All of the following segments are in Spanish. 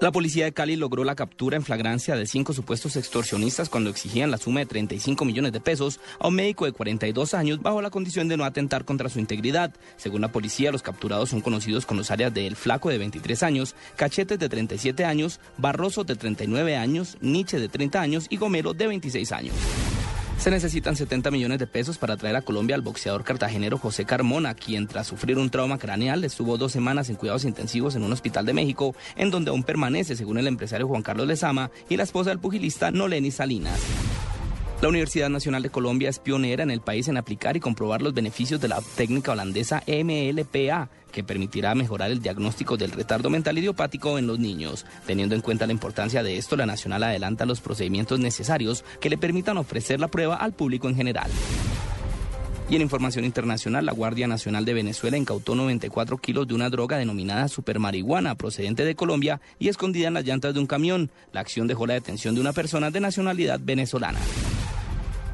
La policía de Cali logró la captura en flagrancia de cinco supuestos extorsionistas cuando exigían la suma de 35 millones de pesos a un médico de 42 años bajo la condición de no atentar contra su integridad. Según la policía, los capturados son conocidos con los áreas de El Flaco de 23 años, Cachetes de 37 años, Barroso de 39 años, Nietzsche de 30 años y Gomero de 26 años. Se necesitan 70 millones de pesos para traer a Colombia al boxeador cartagenero José Carmona, quien tras sufrir un trauma craneal estuvo dos semanas en cuidados intensivos en un hospital de México, en donde aún permanece, según el empresario Juan Carlos Lezama y la esposa del pugilista Noleni Salinas. La Universidad Nacional de Colombia es pionera en el país en aplicar y comprobar los beneficios de la técnica holandesa MLPA, que permitirá mejorar el diagnóstico del retardo mental idiopático en los niños. Teniendo en cuenta la importancia de esto, la Nacional adelanta los procedimientos necesarios que le permitan ofrecer la prueba al público en general. Y en información internacional, la Guardia Nacional de Venezuela incautó 94 kilos de una droga denominada supermarihuana procedente de Colombia y escondida en las llantas de un camión. La acción dejó la detención de una persona de nacionalidad venezolana.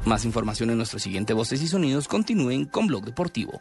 Más información en nuestro siguiente Voces y Sonidos. Continúen con Blog Deportivo.